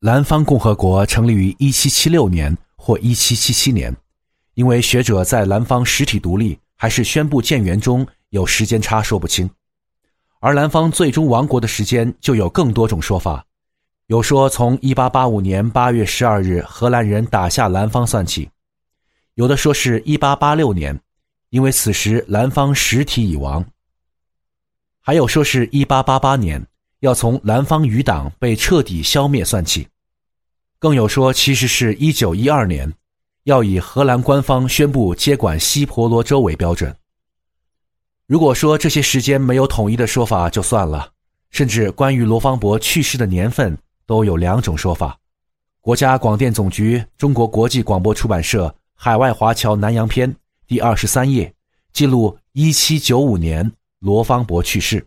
兰方共和国成立于1776年或1777年，因为学者在兰方实体独立还是宣布建元中有时间差说不清。而兰方最终亡国的时间就有更多种说法，有说从1885年8月12日荷兰人打下兰方算起，有的说是一八八六年，因为此时兰方实体已亡。还有说是一八八八年，要从南方余党被彻底消灭算起，更有说其实是一九一二年，要以荷兰官方宣布接管西婆罗洲为标准。如果说这些时间没有统一的说法就算了，甚至关于罗芳伯去世的年份都有两种说法。国家广电总局中国国际广播出版社《海外华侨南洋篇》第二十三页记录一七九五年。罗芳伯去世，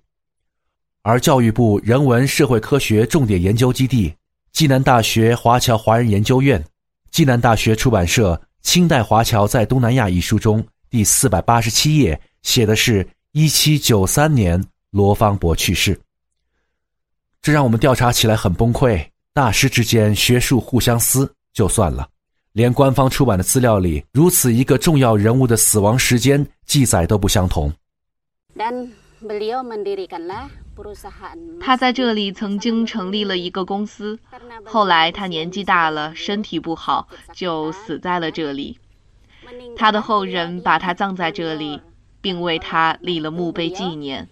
而教育部人文社会科学重点研究基地、暨南大学华侨华人研究院、暨南大学出版社《清代华侨在东南亚》一书中第四百八十七页写的是一七九三年罗芳伯去世，这让我们调查起来很崩溃。大师之间学术互相撕就算了，连官方出版的资料里如此一个重要人物的死亡时间记载都不相同。他在这里曾经成立了一个公司，后来他年纪大了，身体不好，就死在了这里。他的后人把他葬在这里，并为他立了墓碑纪念。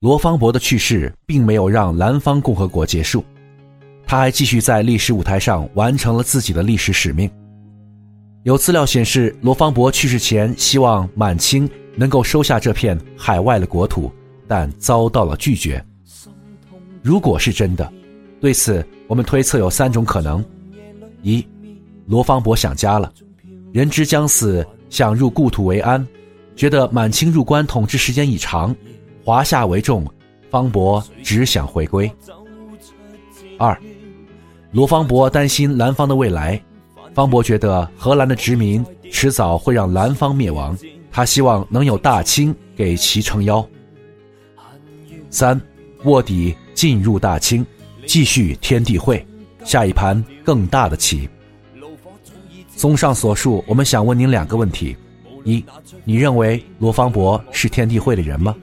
罗芳伯的去世并没有让南方共和国结束，他还继续在历史舞台上完成了自己的历史使命。有资料显示，罗芳伯去世前希望满清能够收下这片海外的国土，但遭到了拒绝。如果是真的，对此我们推测有三种可能：一，罗芳伯想家了，人之将死，想入故土为安，觉得满清入关统治时间已长，华夏为重，方伯只想回归；二，罗芳伯担心南方的未来。方伯觉得荷兰的殖民迟早会让南方灭亡，他希望能有大清给其撑腰。三，卧底进入大清，继续天地会，下一盘更大的棋。综上所述，我们想问您两个问题：一，你认为罗芳伯是天地会的人吗？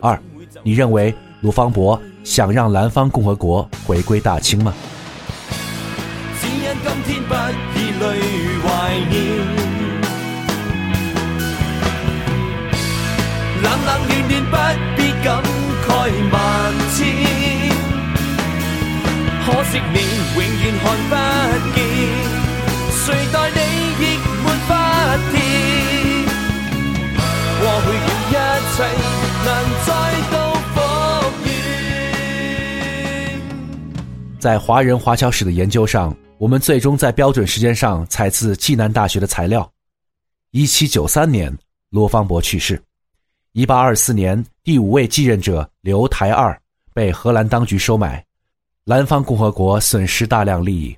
二，你认为罗芳伯想让南方共和国回归大清吗？不必感慨万千。可惜你永远看不见，谁待你亦没法填。过去了一切难再度复原。在华人华侨史的研究上。我们最终在标准时间上采自暨南大学的材料。一七九三年，罗芳伯去世。一八二四年，第五位继任者刘台二被荷兰当局收买，南方共和国损失大量利益。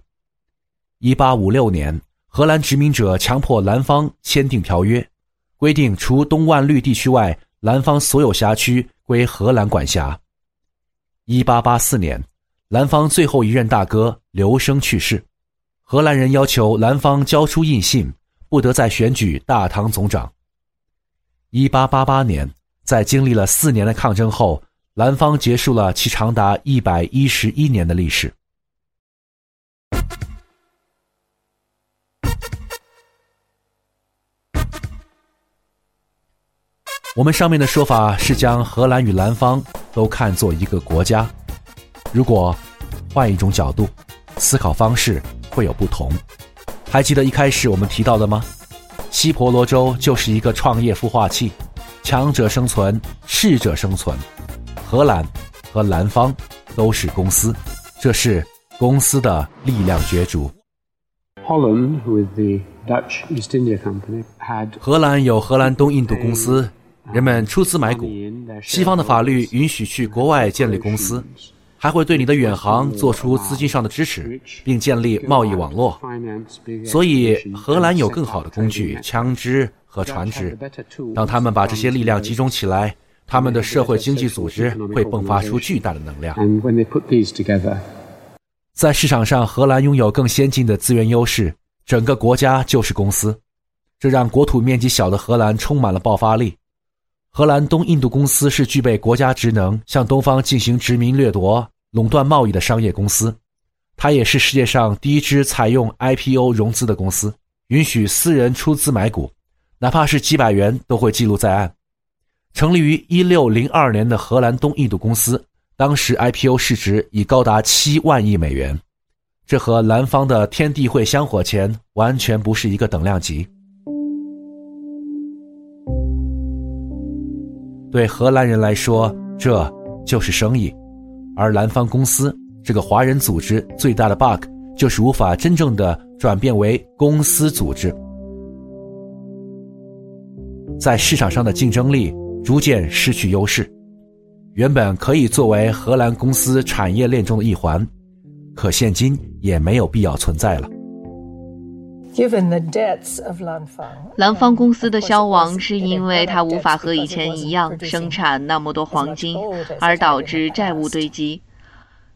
一八五六年，荷兰殖民者强迫南方签订条约，规定除东万绿地区外，南方所有辖区归荷兰管辖。一八八四年。兰方最后一任大哥刘生去世，荷兰人要求兰方交出印信，不得再选举大唐总长。一八八八年，在经历了四年的抗争后，兰方结束了其长达一百一十一年的历史。我们上面的说法是将荷兰与兰方都看作一个国家。如果换一种角度思考方式会有不同。还记得一开始我们提到的吗？西婆罗洲就是一个创业孵化器，强者生存，适者生存。荷兰和南方都是公司，这是公司的力量角逐。荷兰有荷兰东印度公司，人们出资买股。西方的法律允许去国外建立公司。还会对你的远航做出资金上的支持，并建立贸易网络。所以，荷兰有更好的工具、枪支和船只。当他们把这些力量集中起来，他们的社会经济组织会迸发出巨大的能量。在市场上，荷兰拥有更先进的资源优势，整个国家就是公司，这让国土面积小的荷兰充满了爆发力。荷兰东印度公司是具备国家职能，向东方进行殖民掠夺、垄断贸易的商业公司。它也是世界上第一支采用 IPO 融资的公司，允许私人出资买股，哪怕是几百元都会记录在案。成立于一六零二年的荷兰东印度公司，当时 IPO 市值已高达七万亿美元，这和南方的天地会香火钱完全不是一个等量级。对荷兰人来说，这就是生意，而蓝方公司这个华人组织最大的 bug 就是无法真正的转变为公司组织，在市场上的竞争力。逐渐失去优势，原本可以作为荷兰公司产业链中的一环，可现今也没有必要存在了。兰方公司的消亡是因为它无法和以前一样生产那么多黄金，而导致债务堆积。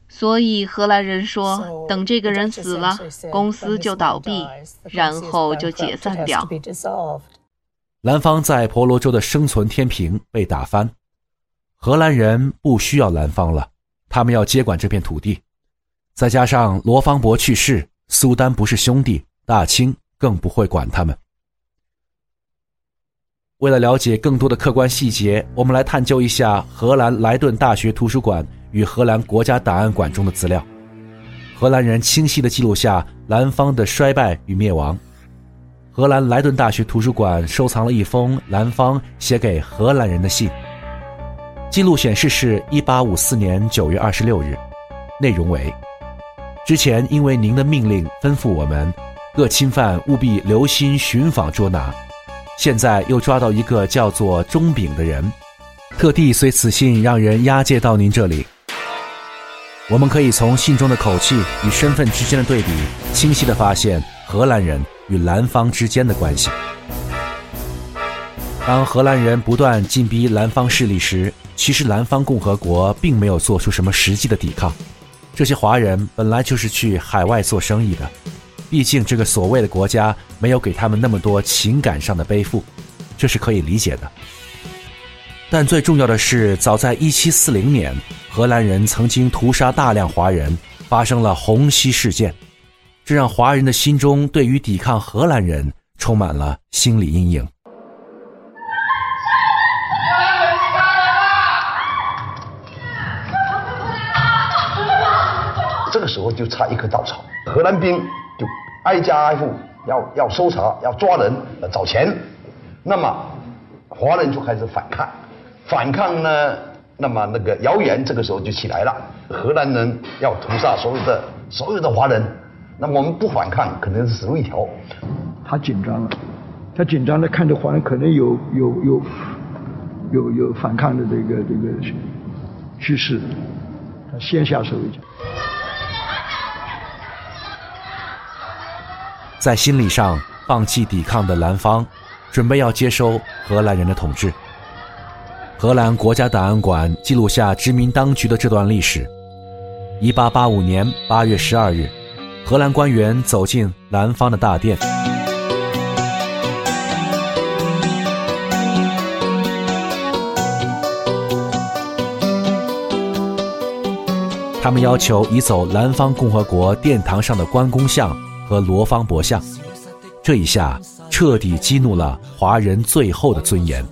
所以荷兰人说，等这个人死了，公司就倒闭，然后就解散掉。兰芳在婆罗洲的生存天平被打翻，荷兰人不需要兰芳了，他们要接管这片土地。再加上罗芳伯去世，苏丹不是兄弟，大清更不会管他们。为了了解更多的客观细节，我们来探究一下荷兰莱顿大学图书馆与荷兰国家档案馆中的资料。荷兰人清晰地记录下兰芳的衰败与灭亡。荷兰莱顿大学图书馆收藏了一封兰芳写给荷兰人的信。记录显示是1854年9月26日，内容为：之前因为您的命令吩咐我们，各侵犯务必留心寻访捉拿，现在又抓到一个叫做钟炳的人，特地随此信让人押解到您这里。我们可以从信中的口气与身份之间的对比，清晰的发现荷兰人。与兰方之间的关系。当荷兰人不断进逼兰方势力时，其实兰方共和国并没有做出什么实际的抵抗。这些华人本来就是去海外做生意的，毕竟这个所谓的国家没有给他们那么多情感上的背负，这是可以理解的。但最重要的是，早在1740年，荷兰人曾经屠杀大量华人，发生了红溪事件。这让华人的心中对于抵抗荷兰人充满了心理阴影。这个时候就差一棵稻草，荷兰兵挨家挨户要要搜查、要抓人、找钱，那么华人就开始反抗。反抗呢，那么那个谣言这个时候就起来了，荷兰人要屠杀所有的所有的华人。那我们不反抗，可能是死路一条。他紧张了，他紧张的看着华人可能有有有有有反抗的这个这个趋势，他先下手为强。在心理上放弃抵抗的兰方，准备要接收荷兰人的统治。荷兰国家档案馆记录下殖民当局的这段历史。一八八五年八月十二日。荷兰官员走进南方的大殿，他们要求移走南方共和国殿堂上的关公像和罗芳伯相。这一下彻底激怒了华人最后的尊严。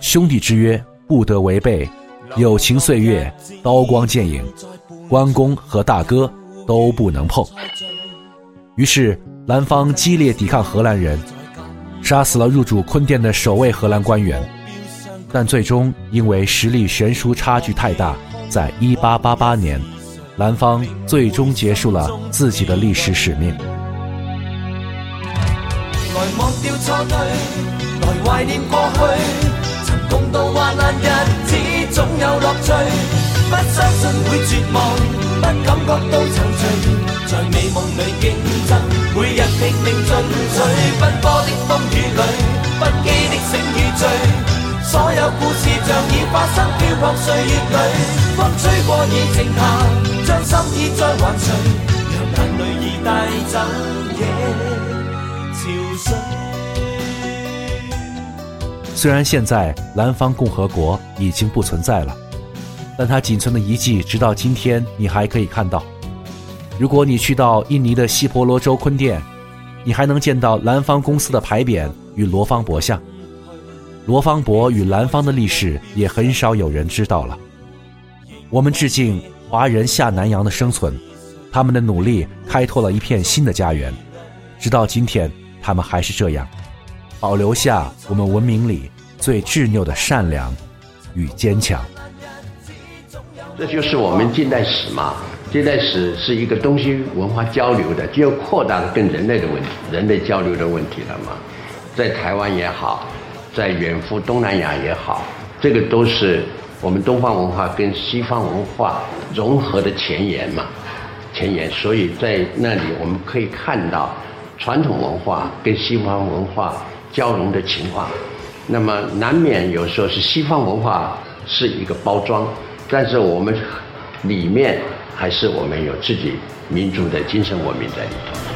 兄弟之约不得违背，友情岁月刀光剑影，关公和大哥。都不能碰。于是，蓝方激烈抵抗荷兰人，杀死了入主坤甸的首位荷兰官员，但最终因为实力悬殊差距太大，在1888年，兰方最终结束了自己的历史使命。来忘掉错对，来怀念过去，曾共度患难日子，总有乐趣，不相信会绝望。不感觉到踌躇，在美梦里竞争，每日拼命进取，奔波的风雨里，不羁的醒与醉。所有故事像已发生，飘泊岁月里，风吹过已静下，将心意再还谁？让眼泪已带走夜潮水。虽然现在南方共和国已经不存在了，但它仅存的遗迹，直到今天你还可以看到。如果你去到印尼的西婆罗洲坤甸，你还能见到南方公司的牌匾与罗芳博像。罗芳伯与南方的历史也很少有人知道了。我们致敬华人下南洋的生存，他们的努力开拓了一片新的家园，直到今天，他们还是这样。保留下我们文明里最执拗的善良与坚强。这就是我们近代史嘛？近代史是一个东西文化交流的，就扩大跟人类的问题、人类交流的问题了嘛？在台湾也好，在远赴东南亚也好，这个都是我们东方文化跟西方文化融合的前沿嘛？前沿，所以在那里我们可以看到传统文化跟西方文化。交融的情况，那么难免有时候是西方文化是一个包装，但是我们里面还是我们有自己民族的精神文明在里头。